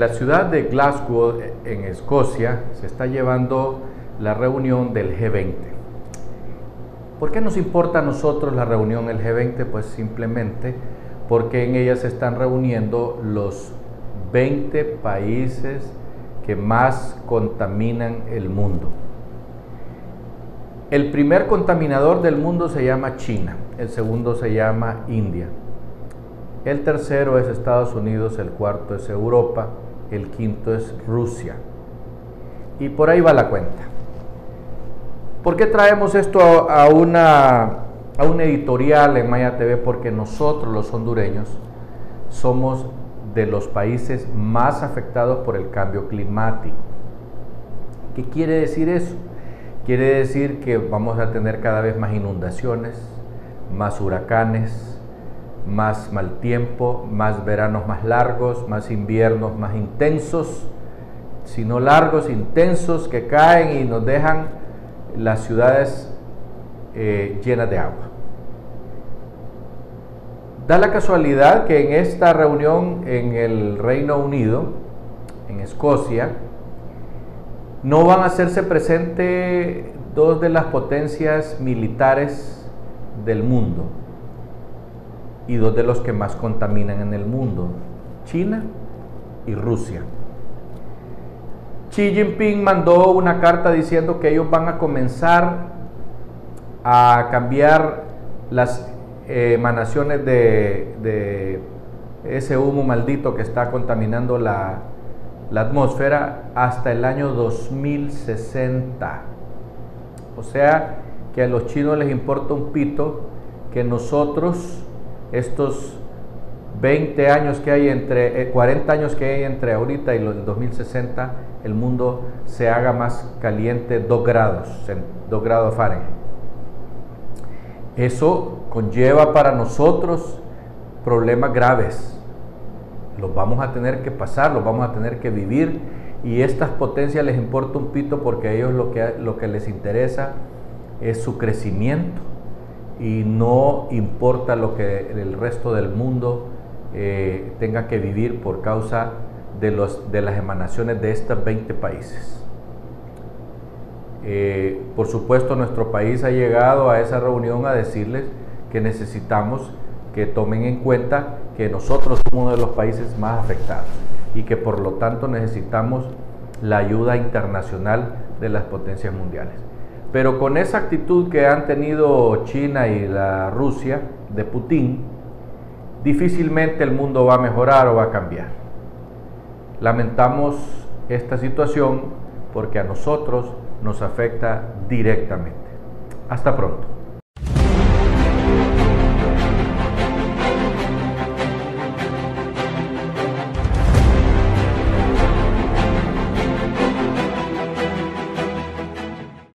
la ciudad de Glasgow, en Escocia, se está llevando la reunión del G20. ¿Por qué nos importa a nosotros la reunión del G20? Pues simplemente porque en ella se están reuniendo los 20 países que más contaminan el mundo. El primer contaminador del mundo se llama China, el segundo se llama India, el tercero es Estados Unidos, el cuarto es Europa, el quinto es Rusia. Y por ahí va la cuenta. ¿Por qué traemos esto a, una, a un editorial en Maya TV? Porque nosotros los hondureños somos de los países más afectados por el cambio climático. ¿Qué quiere decir eso? Quiere decir que vamos a tener cada vez más inundaciones, más huracanes, más mal tiempo, más veranos más largos, más inviernos más intensos, sino largos, intensos, que caen y nos dejan las ciudades eh, llenas de agua. Da la casualidad que en esta reunión en el Reino Unido, en Escocia, no van a hacerse presente dos de las potencias militares del mundo y dos de los que más contaminan en el mundo, China y Rusia. Xi Jinping mandó una carta diciendo que ellos van a comenzar a cambiar las emanaciones de, ese humo maldito que está contaminando la, la atmósfera hasta el año 2060. O sea que a los chinos les importa un pito que nosotros, estos 20 años que hay entre, 40 eh, años que hay entre ahorita y el 2060, el mundo se haga más caliente 2 grados, 2 grados Fahrenheit. Eso conlleva para nosotros problemas graves. Los vamos a tener que pasar, los vamos a tener que vivir y estas potencias les importa un pito porque a ellos lo que, lo que les interesa es su crecimiento y no importa lo que el resto del mundo eh, tenga que vivir por causa de, los, de las emanaciones de estos 20 países. Eh, por supuesto, nuestro país ha llegado a esa reunión a decirles que necesitamos que tomen en cuenta que nosotros somos uno de los países más afectados y que por lo tanto necesitamos la ayuda internacional de las potencias mundiales. Pero con esa actitud que han tenido China y la Rusia de Putin, difícilmente el mundo va a mejorar o va a cambiar. Lamentamos esta situación porque a nosotros nos afecta directamente. Hasta pronto.